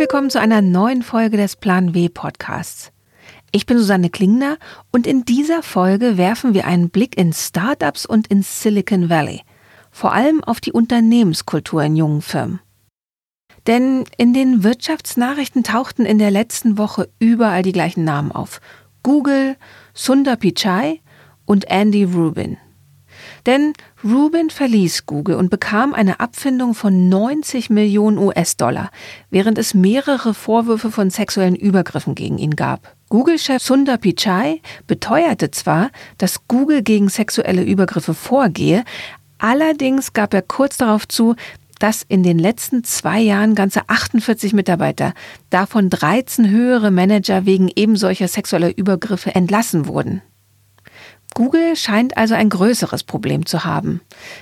Willkommen zu einer neuen Folge des Plan W Podcasts. Ich bin Susanne Klingner und in dieser Folge werfen wir einen Blick in Startups und in Silicon Valley, vor allem auf die Unternehmenskultur in jungen Firmen. Denn in den Wirtschaftsnachrichten tauchten in der letzten Woche überall die gleichen Namen auf. Google, Sundar Pichai und Andy Rubin. Denn Rubin verließ Google und bekam eine Abfindung von 90 Millionen US-Dollar, während es mehrere Vorwürfe von sexuellen Übergriffen gegen ihn gab. Google-Chef Sundar Pichai beteuerte zwar, dass Google gegen sexuelle Übergriffe vorgehe, allerdings gab er kurz darauf zu, dass in den letzten zwei Jahren ganze 48 Mitarbeiter, davon 13 höhere Manager wegen ebensolcher sexueller Übergriffe entlassen wurden. Google scheint also ein größeres Problem zu haben.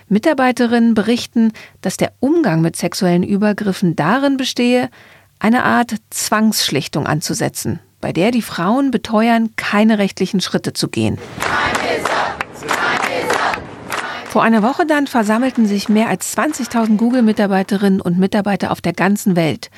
Mitarbeiterinnen berichten, dass der Umgang mit sexuellen Übergriffen darin bestehe, eine Art Zwangsschlichtung anzusetzen, bei der die Frauen beteuern, keine rechtlichen Schritte zu gehen. Vor einer Woche dann versammelten sich mehr als 20.000 Google-Mitarbeiterinnen und Mitarbeiter auf der ganzen Welt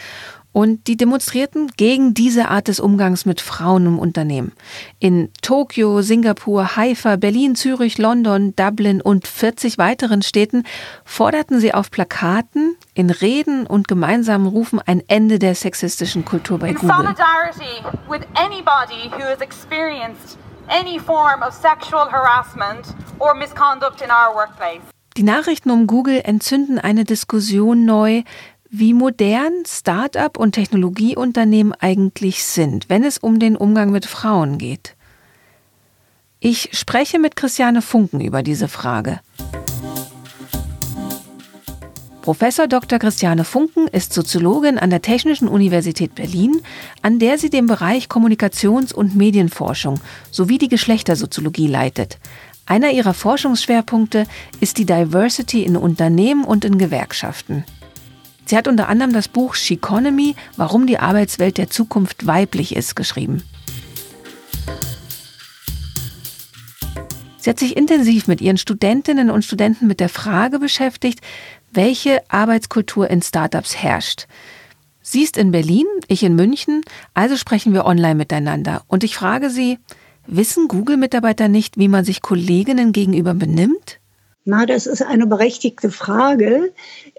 und die demonstrierten gegen diese Art des Umgangs mit Frauen im Unternehmen. In Tokio, Singapur, Haifa, Berlin, Zürich, London, Dublin und 40 weiteren Städten forderten sie auf Plakaten, in Reden und gemeinsamen Rufen ein Ende der sexistischen Kultur bei Google. Solidarity with anybody who has experienced any form of sexual harassment or misconduct in our workplace. Die Nachrichten um Google entzünden eine Diskussion neu, wie modern Start-up und Technologieunternehmen eigentlich sind, wenn es um den Umgang mit Frauen geht. Ich spreche mit Christiane Funken über diese Frage. Professor Dr. Christiane Funken ist Soziologin an der Technischen Universität Berlin, an der sie den Bereich Kommunikations- und Medienforschung sowie die Geschlechtersoziologie leitet. Einer ihrer Forschungsschwerpunkte ist die Diversity in Unternehmen und in Gewerkschaften. Sie hat unter anderem das Buch Sheconomy, warum die Arbeitswelt der Zukunft weiblich ist, geschrieben. Sie hat sich intensiv mit ihren Studentinnen und Studenten mit der Frage beschäftigt, welche Arbeitskultur in Startups herrscht. Sie ist in Berlin, ich in München, also sprechen wir online miteinander. Und ich frage sie, wissen Google-Mitarbeiter nicht, wie man sich Kolleginnen gegenüber benimmt? Na, das ist eine berechtigte Frage.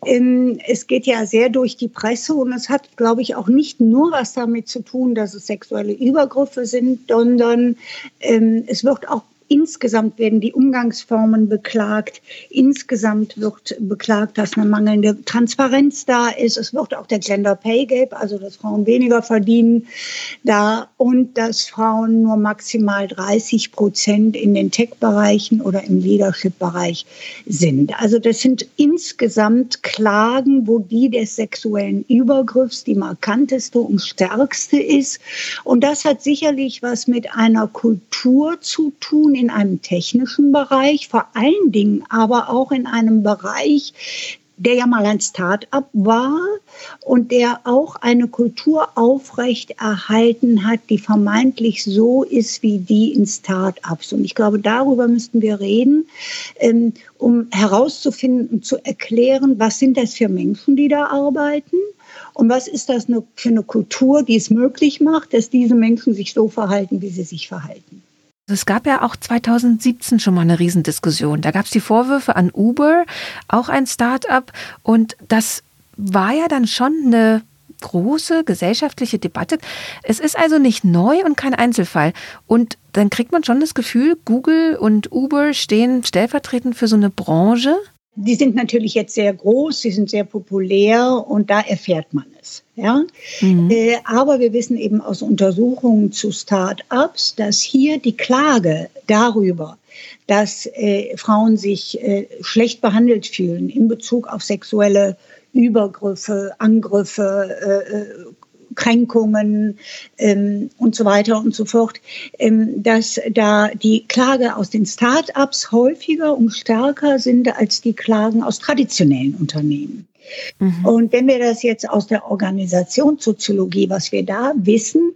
Ähm, es geht ja sehr durch die Presse und es hat, glaube ich, auch nicht nur was damit zu tun, dass es sexuelle Übergriffe sind, sondern ähm, es wird auch Insgesamt werden die Umgangsformen beklagt. Insgesamt wird beklagt, dass eine mangelnde Transparenz da ist. Es wird auch der Gender Pay Gap, also dass Frauen weniger verdienen, da und dass Frauen nur maximal 30 Prozent in den Tech-Bereichen oder im Leadership-Bereich sind. Also das sind insgesamt Klagen, wo die des sexuellen Übergriffs die markanteste und stärkste ist. Und das hat sicherlich was mit einer Kultur zu tun, in einem technischen Bereich, vor allen Dingen aber auch in einem Bereich, der ja mal ein Start-up war und der auch eine Kultur aufrecht erhalten hat, die vermeintlich so ist wie die in Start-ups. Und ich glaube, darüber müssten wir reden, ähm, um herauszufinden und zu erklären, was sind das für Menschen, die da arbeiten und was ist das für eine Kultur, die es möglich macht, dass diese Menschen sich so verhalten, wie sie sich verhalten. Es gab ja auch 2017 schon mal eine Riesendiskussion. Da gab es die Vorwürfe an Uber, auch ein Start-up. Und das war ja dann schon eine große gesellschaftliche Debatte. Es ist also nicht neu und kein Einzelfall. Und dann kriegt man schon das Gefühl, Google und Uber stehen stellvertretend für so eine Branche. Die sind natürlich jetzt sehr groß, sie sind sehr populär und da erfährt man es. Ja? Mhm. Äh, aber wir wissen eben aus Untersuchungen zu Start-ups, dass hier die Klage darüber, dass äh, Frauen sich äh, schlecht behandelt fühlen in Bezug auf sexuelle Übergriffe, Angriffe, äh, äh, Kränkungen ähm, und so weiter und so fort, ähm, dass da die Klage aus den Start-ups häufiger und stärker sind als die Klagen aus traditionellen Unternehmen. Mhm. Und wenn wir das jetzt aus der Organisationssoziologie, was wir da wissen,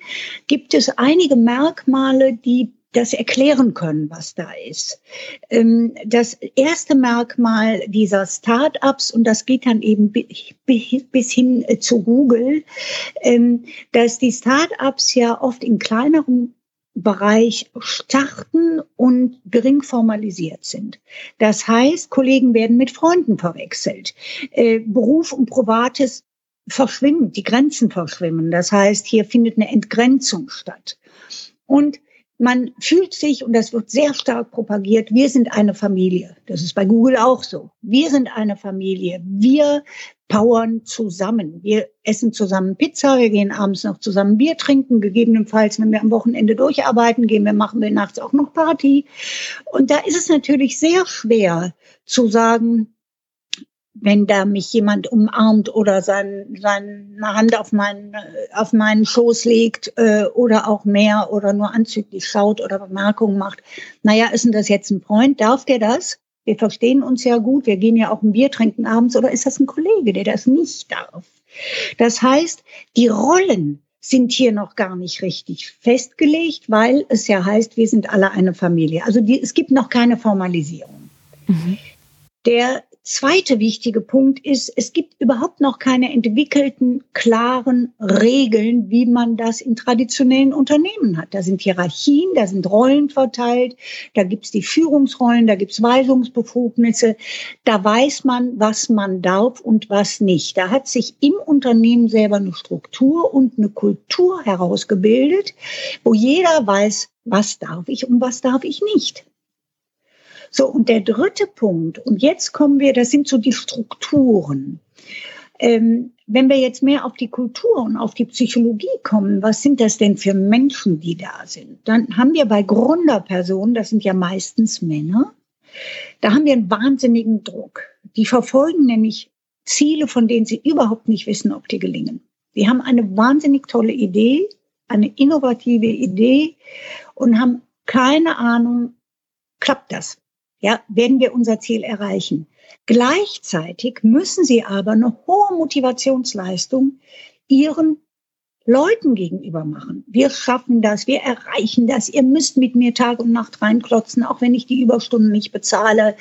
gibt es einige Merkmale, die das erklären können, was da ist. Ähm, das erste Merkmal dieser Start-ups, und das geht dann eben bis hin äh, zu Google, ähm, dass die Start-ups ja oft in kleineren Bereich starten und gering formalisiert sind. Das heißt, Kollegen werden mit Freunden verwechselt. Äh, Beruf und Privates verschwimmen, die Grenzen verschwimmen. Das heißt, hier findet eine Entgrenzung statt. Und man fühlt sich, und das wird sehr stark propagiert, wir sind eine Familie. Das ist bei Google auch so. Wir sind eine Familie. Wir powern zusammen. Wir essen zusammen Pizza, wir gehen abends noch zusammen Bier trinken, gegebenenfalls, wenn wir am Wochenende durcharbeiten gehen, wir machen wir nachts auch noch Party. Und da ist es natürlich sehr schwer zu sagen, wenn da mich jemand umarmt oder sein, seine Hand auf meinen, auf meinen Schoß legt äh, oder auch mehr oder nur anzüglich schaut oder Bemerkungen macht. Naja, ist denn das jetzt ein Freund? Darf der das? Wir verstehen uns ja gut, wir gehen ja auch ein Bier trinken abends oder ist das ein Kollege, der das nicht darf? Das heißt, die Rollen sind hier noch gar nicht richtig festgelegt, weil es ja heißt, wir sind alle eine Familie. Also die, es gibt noch keine Formalisierung. Mhm. Der zweite wichtige Punkt ist, es gibt überhaupt noch keine entwickelten, klaren Regeln, wie man das in traditionellen Unternehmen hat. Da sind Hierarchien, da sind Rollen verteilt, da gibt's die Führungsrollen, da gibt's Weisungsbefugnisse. Da weiß man, was man darf und was nicht. Da hat sich im Unternehmen selber eine Struktur und eine Kultur herausgebildet, wo jeder weiß, was darf ich und was darf ich nicht. So, und der dritte Punkt, und jetzt kommen wir, das sind so die Strukturen. Ähm, wenn wir jetzt mehr auf die Kultur und auf die Psychologie kommen, was sind das denn für Menschen, die da sind? Dann haben wir bei Gründerpersonen, das sind ja meistens Männer, da haben wir einen wahnsinnigen Druck. Die verfolgen nämlich Ziele, von denen sie überhaupt nicht wissen, ob die gelingen. Die haben eine wahnsinnig tolle Idee, eine innovative Idee und haben keine Ahnung, klappt das? Ja, werden wir unser Ziel erreichen. Gleichzeitig müssen sie aber eine hohe Motivationsleistung ihren Leuten gegenüber machen. Wir schaffen das, wir erreichen das. Ihr müsst mit mir Tag und Nacht reinklotzen, auch wenn ich die Überstunden nicht bezahle,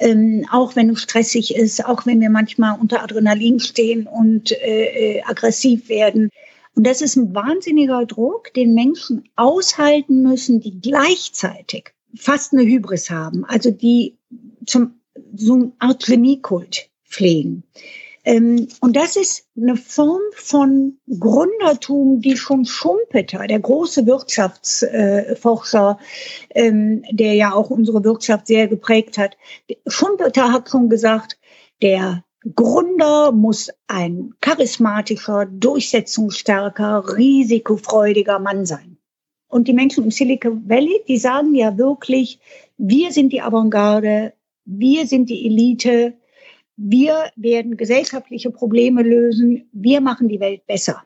ähm, auch wenn es stressig ist, auch wenn wir manchmal unter Adrenalin stehen und äh, äh aggressiv werden. Und das ist ein wahnsinniger Druck, den Menschen aushalten müssen, die gleichzeitig fast eine Hybris haben, also die zum, so eine Art Genie-Kult pflegen. Ähm, und das ist eine Form von Gründertum, die schon Schumpeter, der große Wirtschaftsforscher, ähm, der ja auch unsere Wirtschaft sehr geprägt hat, Schumpeter hat schon gesagt, der Gründer muss ein charismatischer, durchsetzungsstarker, risikofreudiger Mann sein. Und die Menschen im Silicon Valley, die sagen ja wirklich, wir sind die Avantgarde, wir sind die Elite, wir werden gesellschaftliche Probleme lösen, wir machen die Welt besser.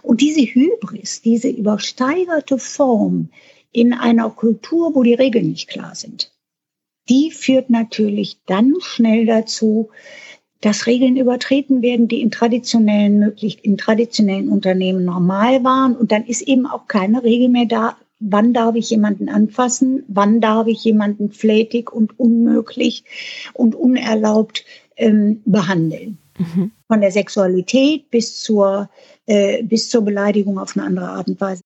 Und diese Hybris, diese übersteigerte Form in einer Kultur, wo die Regeln nicht klar sind, die führt natürlich dann schnell dazu, dass Regeln übertreten werden, die in traditionellen möglich, in traditionellen Unternehmen normal waren. Und dann ist eben auch keine Regel mehr da, wann darf ich jemanden anfassen, wann darf ich jemanden flätig und unmöglich und unerlaubt ähm, behandeln. Mhm. Von der Sexualität bis zur, äh, bis zur Beleidigung auf eine andere Art und Weise.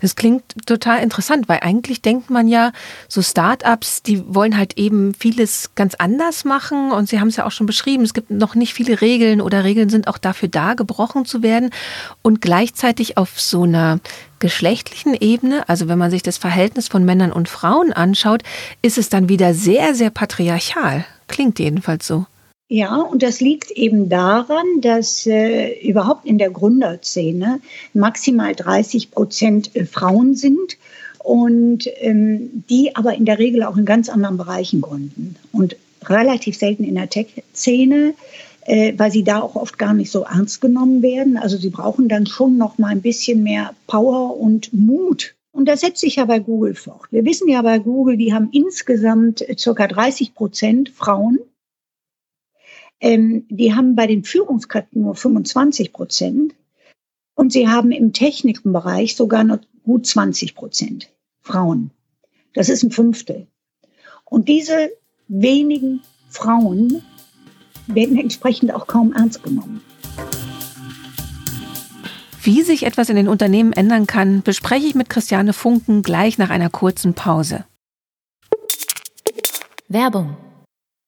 Das klingt total interessant, weil eigentlich denkt man ja, so Startups, die wollen halt eben vieles ganz anders machen und Sie haben es ja auch schon beschrieben, es gibt noch nicht viele Regeln oder Regeln sind auch dafür da, gebrochen zu werden und gleichzeitig auf so einer geschlechtlichen Ebene, also wenn man sich das Verhältnis von Männern und Frauen anschaut, ist es dann wieder sehr, sehr patriarchal. Klingt jedenfalls so. Ja, und das liegt eben daran, dass äh, überhaupt in der Gründerszene maximal 30 Prozent äh, Frauen sind und ähm, die aber in der Regel auch in ganz anderen Bereichen gründen und relativ selten in der Tech-Szene, äh, weil sie da auch oft gar nicht so ernst genommen werden. Also sie brauchen dann schon noch mal ein bisschen mehr Power und Mut. Und das setzt sich ja bei Google fort. Wir wissen ja bei Google, die haben insgesamt circa 30 Prozent Frauen ähm, die haben bei den Führungskräften nur 25 Prozent und sie haben im technischen Bereich sogar noch gut 20 Prozent Frauen. Das ist ein Fünftel. Und diese wenigen Frauen werden entsprechend auch kaum ernst genommen. Wie sich etwas in den Unternehmen ändern kann, bespreche ich mit Christiane Funken gleich nach einer kurzen Pause. Werbung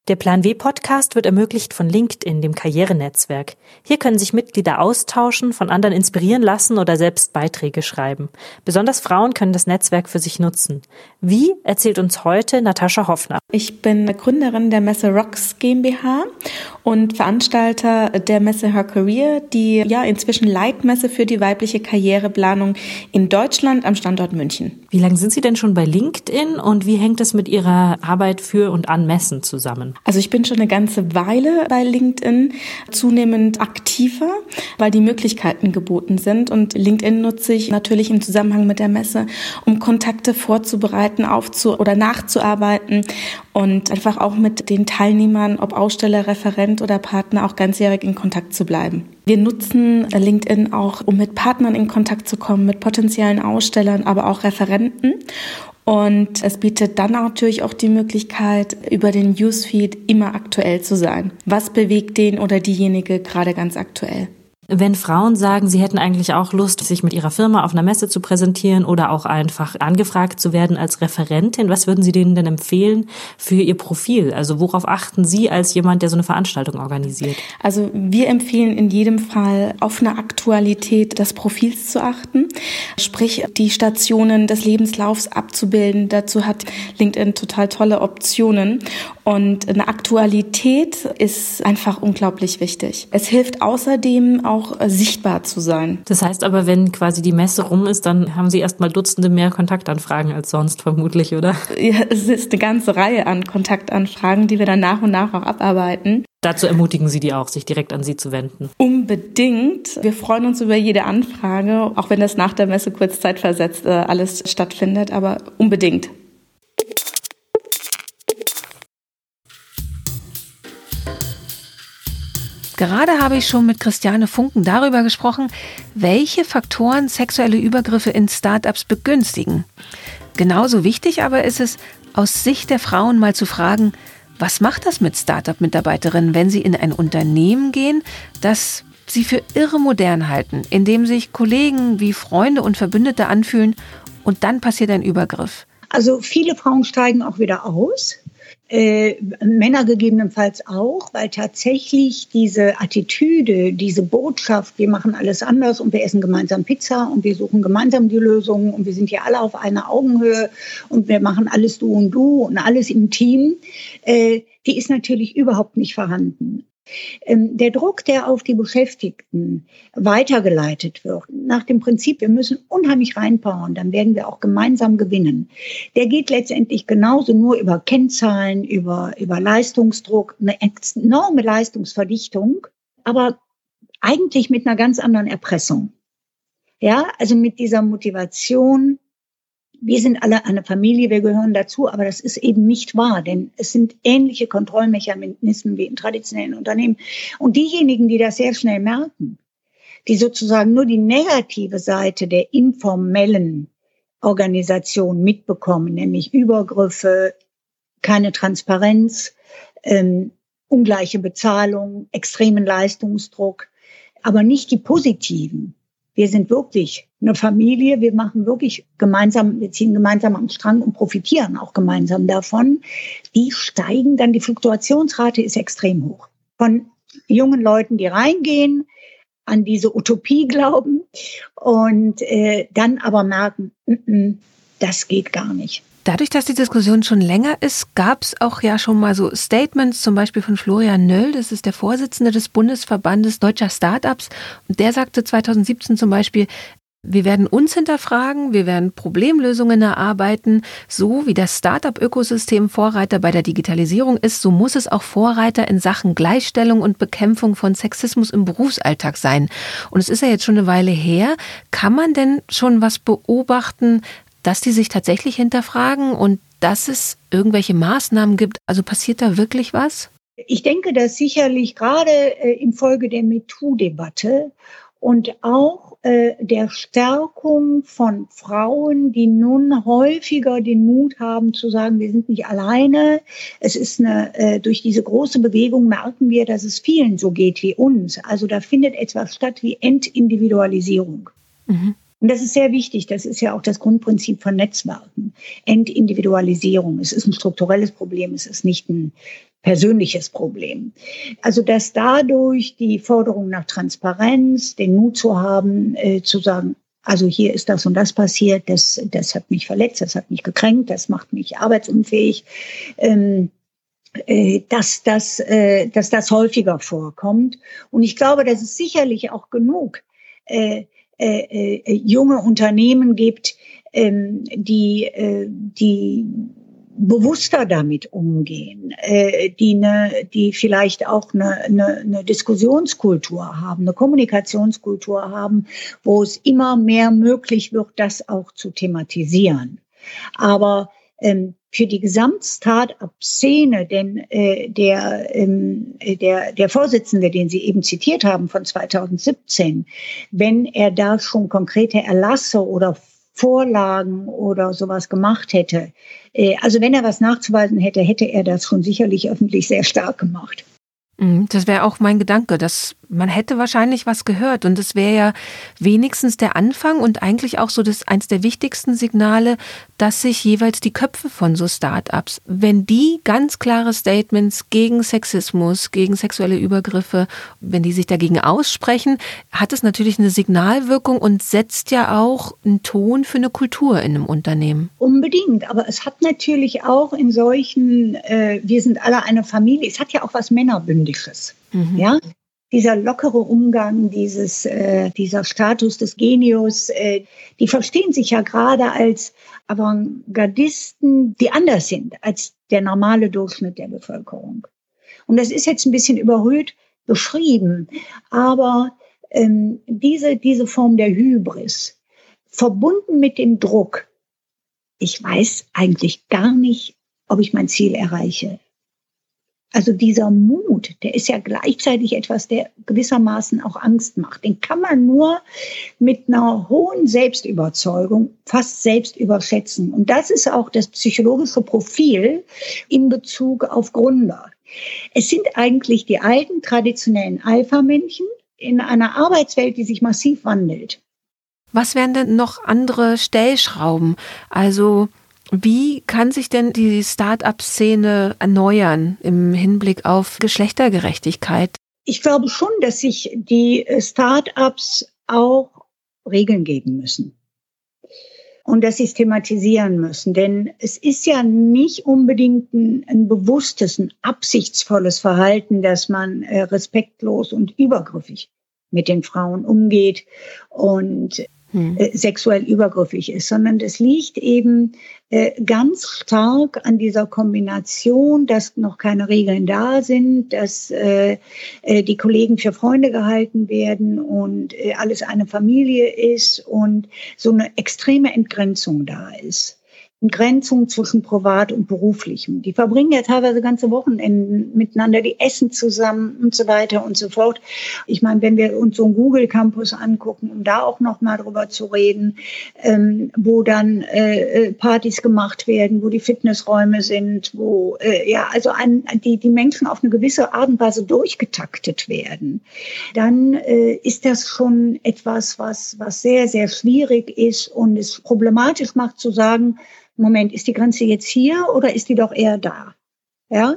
der Plan W Podcast wird ermöglicht von LinkedIn, dem Karrierenetzwerk. Hier können sich Mitglieder austauschen, von anderen inspirieren lassen oder selbst Beiträge schreiben. Besonders Frauen können das Netzwerk für sich nutzen. Wie erzählt uns heute Natascha Hoffner. Ich bin Gründerin der Messe Rocks GmbH und Veranstalter der Messe Her Career, die ja inzwischen Leitmesse für die weibliche Karriereplanung in Deutschland am Standort München. Wie lange sind Sie denn schon bei LinkedIn und wie hängt es mit Ihrer Arbeit für und an Messen zusammen? Also ich bin schon eine ganze Weile bei LinkedIn zunehmend aktiver, weil die Möglichkeiten geboten sind und LinkedIn nutze ich natürlich im Zusammenhang mit der Messe, um Kontakte vorzubereiten, aufzu oder nachzuarbeiten und einfach auch mit den Teilnehmern, ob Aussteller, Referent oder Partner, auch ganzjährig in Kontakt zu bleiben. Wir nutzen LinkedIn auch, um mit Partnern in Kontakt zu kommen, mit potenziellen Ausstellern, aber auch Referenten. Und es bietet dann natürlich auch die Möglichkeit, über den Newsfeed immer aktuell zu sein. Was bewegt den oder diejenige gerade ganz aktuell? Wenn Frauen sagen, sie hätten eigentlich auch Lust, sich mit ihrer Firma auf einer Messe zu präsentieren oder auch einfach angefragt zu werden als Referentin, was würden Sie denen denn empfehlen für Ihr Profil? Also worauf achten Sie als jemand, der so eine Veranstaltung organisiert? Also wir empfehlen in jedem Fall auf eine Aktualität des Profils zu achten, sprich die Stationen des Lebenslaufs abzubilden. Dazu hat LinkedIn total tolle Optionen und eine Aktualität ist einfach unglaublich wichtig. Es hilft außerdem auch auch äh, sichtbar zu sein. Das heißt aber, wenn quasi die Messe rum ist, dann haben Sie erst mal Dutzende mehr Kontaktanfragen als sonst vermutlich, oder? Ja, es ist eine ganze Reihe an Kontaktanfragen, die wir dann nach und nach auch abarbeiten. Dazu ermutigen Sie die auch, sich direkt an Sie zu wenden. Unbedingt. Wir freuen uns über jede Anfrage, auch wenn das nach der Messe kurzzeitversetzt äh, alles stattfindet, aber unbedingt. Gerade habe ich schon mit Christiane Funken darüber gesprochen, welche Faktoren sexuelle Übergriffe in Startups begünstigen. Genauso wichtig aber ist es, aus Sicht der Frauen mal zu fragen, was macht das mit Startup-Mitarbeiterinnen, wenn sie in ein Unternehmen gehen, das sie für irre modern halten, in dem sich Kollegen wie Freunde und Verbündete anfühlen und dann passiert ein Übergriff? Also viele Frauen steigen auch wieder aus äh, Männer gegebenenfalls auch, weil tatsächlich diese Attitüde, diese Botschaft, wir machen alles anders und wir essen gemeinsam Pizza und wir suchen gemeinsam die Lösungen und wir sind ja alle auf einer Augenhöhe und wir machen alles du und du und alles im Team, äh, die ist natürlich überhaupt nicht vorhanden. Ähm, der Druck, der auf die Beschäftigten weitergeleitet wird, nach dem Prinzip, wir müssen unheimlich reinbauen, dann werden wir auch gemeinsam gewinnen, der geht letztendlich genauso nur über Kennzahlen, über, über Leistungsdruck, eine enorme Leistungsverdichtung, aber eigentlich mit einer ganz anderen Erpressung. Ja, also mit dieser Motivation, wir sind alle eine Familie, wir gehören dazu, aber das ist eben nicht wahr, denn es sind ähnliche Kontrollmechanismen wie in traditionellen Unternehmen. Und diejenigen, die das sehr schnell merken, die sozusagen nur die negative Seite der informellen Organisation mitbekommen, nämlich Übergriffe, keine Transparenz, ähm, ungleiche Bezahlung, extremen Leistungsdruck, aber nicht die positiven, wir sind wirklich eine Familie, wir machen wirklich gemeinsam, wir ziehen gemeinsam am Strang und profitieren auch gemeinsam davon. Die steigen dann, die Fluktuationsrate ist extrem hoch. Von jungen Leuten, die reingehen, an diese Utopie glauben und äh, dann aber merken, mm -mm, das geht gar nicht. Dadurch, dass die Diskussion schon länger ist, gab es auch ja schon mal so Statements, zum Beispiel von Florian Nöll, das ist der Vorsitzende des Bundesverbandes deutscher Startups. Und der sagte 2017 zum Beispiel, wir werden uns hinterfragen, wir werden Problemlösungen erarbeiten. So wie das Startup-Ökosystem Vorreiter bei der Digitalisierung ist, so muss es auch Vorreiter in Sachen Gleichstellung und Bekämpfung von Sexismus im Berufsalltag sein. Und es ist ja jetzt schon eine Weile her. Kann man denn schon was beobachten, dass die sich tatsächlich hinterfragen und dass es irgendwelche Maßnahmen gibt? Also passiert da wirklich was? Ich denke, dass sicherlich gerade äh, infolge der MeToo-Debatte und auch äh, der Stärkung von Frauen, die nun häufiger den Mut haben zu sagen, wir sind nicht alleine. Es ist eine, äh, durch diese große Bewegung merken wir, dass es vielen so geht wie uns. Also da findet etwas statt wie Entindividualisierung. Mhm. Und das ist sehr wichtig. Das ist ja auch das Grundprinzip von Netzwerken. Entindividualisierung. Es ist ein strukturelles Problem. Es ist nicht ein persönliches Problem. Also dass dadurch die Forderung nach Transparenz, den Mut zu haben, äh, zu sagen, also hier ist das und das passiert, das, das hat mich verletzt, das hat mich gekränkt, das macht mich arbeitsunfähig, ähm, äh, dass, das, äh, dass das häufiger vorkommt. Und ich glaube, dass es sicherlich auch genug äh, äh, äh, junge Unternehmen gibt, ähm, die, äh, die bewusster damit umgehen, äh, die, ne, die vielleicht auch eine, eine, eine Diskussionskultur haben, eine Kommunikationskultur haben, wo es immer mehr möglich wird, das auch zu thematisieren. Aber ähm, für die Gesamt-Start-up-Szene, denn äh, der, ähm, der, der Vorsitzende, den Sie eben zitiert haben von 2017, wenn er da schon konkrete Erlasse oder Vorlagen oder sowas gemacht hätte, äh, also wenn er was nachzuweisen hätte, hätte er das schon sicherlich öffentlich sehr stark gemacht. Mhm, das wäre auch mein Gedanke, dass man hätte wahrscheinlich was gehört und es wäre ja wenigstens der Anfang und eigentlich auch so das eins der wichtigsten Signale, dass sich jeweils die Köpfe von so Startups, wenn die ganz klare Statements gegen Sexismus, gegen sexuelle Übergriffe, wenn die sich dagegen aussprechen, hat es natürlich eine Signalwirkung und setzt ja auch einen Ton für eine Kultur in einem Unternehmen. Unbedingt, aber es hat natürlich auch in solchen, äh, wir sind alle eine Familie, es hat ja auch was Männerbündisches. Mhm. Ja, dieser lockere Umgang, dieses, äh, dieser Status des Genius, äh, die verstehen sich ja gerade als Avantgardisten, die anders sind als der normale Durchschnitt der Bevölkerung. Und das ist jetzt ein bisschen überhöht beschrieben, aber ähm, diese, diese Form der Hybris, verbunden mit dem Druck, ich weiß eigentlich gar nicht, ob ich mein Ziel erreiche. Also dieser Mut, der ist ja gleichzeitig etwas, der gewissermaßen auch Angst macht. Den kann man nur mit einer hohen Selbstüberzeugung fast selbst überschätzen. Und das ist auch das psychologische Profil in Bezug auf Gründer. Es sind eigentlich die alten traditionellen Alpha-Männchen in einer Arbeitswelt, die sich massiv wandelt. Was wären denn noch andere Stellschrauben? Also wie kann sich denn die Start-up-Szene erneuern im Hinblick auf Geschlechtergerechtigkeit? Ich glaube schon, dass sich die Start-ups auch Regeln geben müssen und dass sie es thematisieren müssen. Denn es ist ja nicht unbedingt ein, ein bewusstes, ein absichtsvolles Verhalten, dass man äh, respektlos und übergriffig mit den Frauen umgeht und hm. äh, sexuell übergriffig ist, sondern es liegt eben äh, ganz stark an dieser Kombination, dass noch keine Regeln da sind, dass äh, die Kollegen für Freunde gehalten werden und alles eine Familie ist und so eine extreme Entgrenzung da ist. Grenzung zwischen privat und beruflichem. Die verbringen ja teilweise ganze Wochenenden miteinander, die essen zusammen und so weiter und so fort. Ich meine, wenn wir uns so einen Google Campus angucken, um da auch noch mal drüber zu reden, ähm, wo dann äh, äh, Partys gemacht werden, wo die Fitnessräume sind, wo äh, ja also ein, die die Menschen auf eine gewisse Art und Weise durchgetaktet werden, dann äh, ist das schon etwas, was was sehr sehr schwierig ist und es problematisch macht zu sagen Moment, ist die Grenze jetzt hier oder ist die doch eher da? Ja?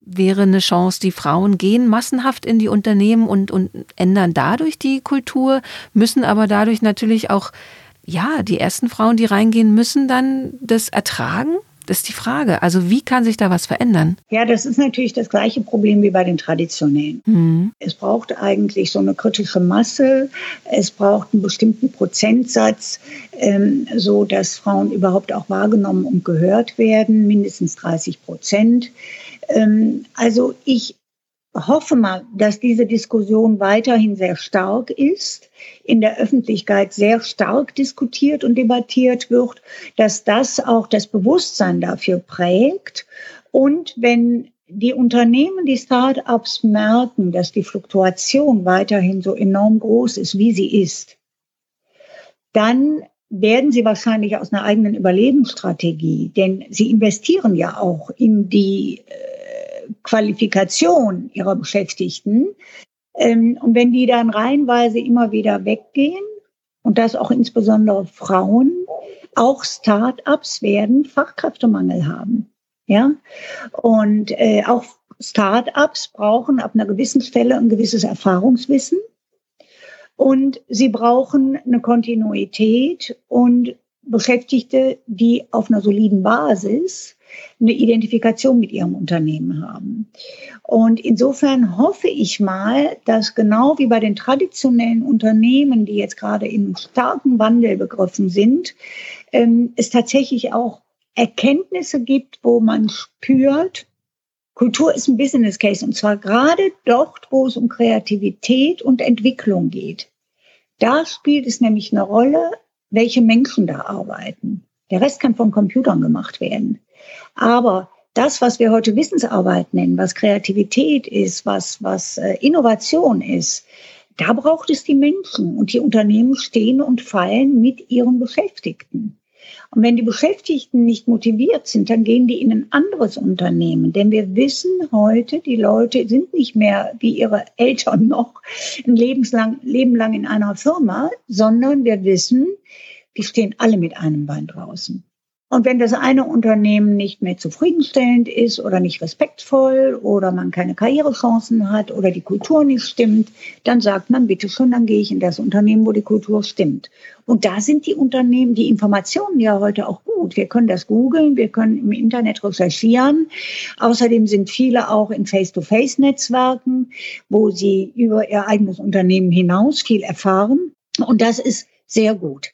Wäre eine Chance, die Frauen gehen massenhaft in die Unternehmen und, und ändern dadurch die Kultur, müssen aber dadurch natürlich auch, ja, die ersten Frauen, die reingehen, müssen dann das ertragen? Das ist die Frage. Also wie kann sich da was verändern? Ja, das ist natürlich das gleiche Problem wie bei den traditionellen. Mhm. Es braucht eigentlich so eine kritische Masse. Es braucht einen bestimmten Prozentsatz, ähm, so dass Frauen überhaupt auch wahrgenommen und gehört werden, mindestens 30 Prozent. Ähm, also ich hoffe mal, dass diese Diskussion weiterhin sehr stark ist, in der Öffentlichkeit sehr stark diskutiert und debattiert wird, dass das auch das Bewusstsein dafür prägt. Und wenn die Unternehmen, die Start-ups merken, dass die Fluktuation weiterhin so enorm groß ist, wie sie ist, dann werden sie wahrscheinlich aus einer eigenen Überlebensstrategie, denn sie investieren ja auch in die äh, Qualifikation ihrer Beschäftigten. Ähm, und wenn die dann reihenweise immer wieder weggehen, und das auch insbesondere Frauen, auch Start-ups werden Fachkräftemangel haben. Ja, und äh, auch Start-ups brauchen ab einer gewissen Stelle ein gewisses Erfahrungswissen. Und sie brauchen eine Kontinuität und Beschäftigte, die auf einer soliden Basis eine Identifikation mit ihrem Unternehmen haben. Und insofern hoffe ich mal, dass genau wie bei den traditionellen Unternehmen, die jetzt gerade in starken Wandel begriffen sind, ähm, es tatsächlich auch Erkenntnisse gibt, wo man spürt, Kultur ist ein Business Case und zwar gerade dort, wo es um Kreativität und Entwicklung geht. Da spielt es nämlich eine Rolle, welche Menschen da arbeiten. Der Rest kann von Computern gemacht werden. Aber das, was wir heute Wissensarbeit nennen, was Kreativität ist, was, was äh, Innovation ist, da braucht es die Menschen und die Unternehmen stehen und fallen mit ihren Beschäftigten. Und wenn die Beschäftigten nicht motiviert sind, dann gehen die in ein anderes Unternehmen. Denn wir wissen heute, die Leute sind nicht mehr wie ihre Eltern noch ein lebenslang, Leben lang in einer Firma, sondern wir wissen, die stehen alle mit einem Bein draußen. Und wenn das eine Unternehmen nicht mehr zufriedenstellend ist oder nicht respektvoll oder man keine Karrierechancen hat oder die Kultur nicht stimmt, dann sagt man, bitte schon, dann gehe ich in das Unternehmen, wo die Kultur stimmt. Und da sind die Unternehmen, die Informationen ja heute auch gut. Wir können das googeln, wir können im Internet recherchieren. Außerdem sind viele auch in Face-to-Face-Netzwerken, wo sie über ihr eigenes Unternehmen hinaus viel erfahren. Und das ist sehr gut.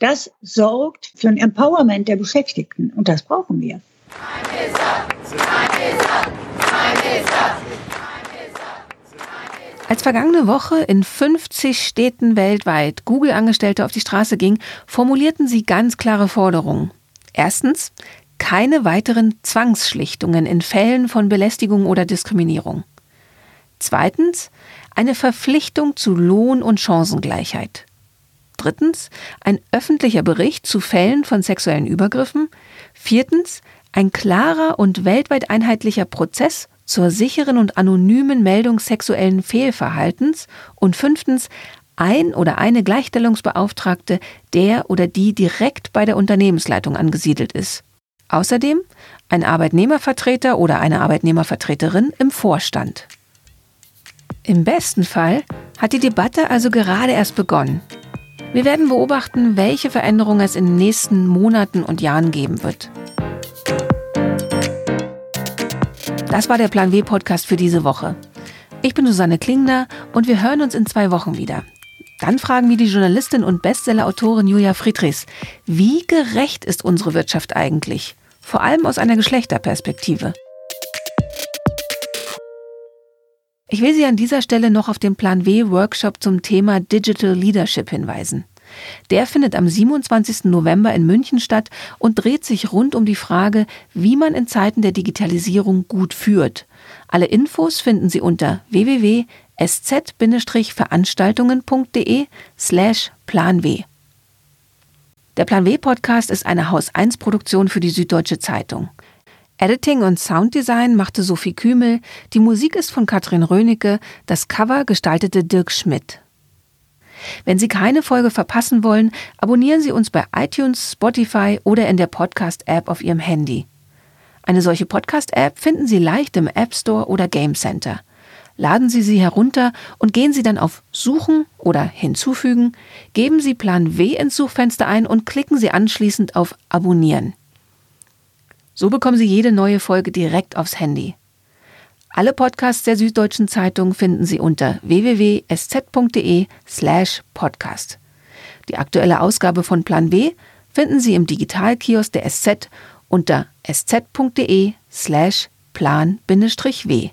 Das sorgt für ein Empowerment der Beschäftigten und das brauchen wir. Als vergangene Woche in 50 Städten weltweit Google-Angestellte auf die Straße gingen, formulierten sie ganz klare Forderungen. Erstens, keine weiteren Zwangsschlichtungen in Fällen von Belästigung oder Diskriminierung. Zweitens, eine Verpflichtung zu Lohn- und Chancengleichheit. Drittens ein öffentlicher Bericht zu Fällen von sexuellen Übergriffen. Viertens ein klarer und weltweit einheitlicher Prozess zur sicheren und anonymen Meldung sexuellen Fehlverhaltens. Und fünftens ein oder eine Gleichstellungsbeauftragte, der oder die direkt bei der Unternehmensleitung angesiedelt ist. Außerdem ein Arbeitnehmervertreter oder eine Arbeitnehmervertreterin im Vorstand. Im besten Fall hat die Debatte also gerade erst begonnen. Wir werden beobachten, welche Veränderungen es in den nächsten Monaten und Jahren geben wird. Das war der Plan W Podcast für diese Woche. Ich bin Susanne Klingner und wir hören uns in zwei Wochen wieder. Dann fragen wir die Journalistin und Bestsellerautorin Julia Friedrichs, wie gerecht ist unsere Wirtschaft eigentlich? Vor allem aus einer Geschlechterperspektive. Ich will Sie an dieser Stelle noch auf den Plan W Workshop zum Thema Digital Leadership hinweisen. Der findet am 27. November in München statt und dreht sich rund um die Frage, wie man in Zeiten der Digitalisierung gut führt. Alle Infos finden Sie unter www.sz-veranstaltungen.de slash Plan W. Der Plan W Podcast ist eine Haus 1 Produktion für die Süddeutsche Zeitung. Editing und Sounddesign machte Sophie Kümel, die Musik ist von Katrin Rönecke, das Cover gestaltete Dirk Schmidt. Wenn Sie keine Folge verpassen wollen, abonnieren Sie uns bei iTunes, Spotify oder in der Podcast-App auf Ihrem Handy. Eine solche Podcast-App finden Sie leicht im App Store oder Game Center. Laden Sie sie herunter und gehen Sie dann auf Suchen oder Hinzufügen, geben Sie Plan W ins Suchfenster ein und klicken Sie anschließend auf Abonnieren. So bekommen Sie jede neue Folge direkt aufs Handy. Alle Podcasts der Süddeutschen Zeitung finden Sie unter www.sz.de slash podcast. Die aktuelle Ausgabe von Plan W finden Sie im Digitalkiosk der SZ unter sz.de slash plan-w.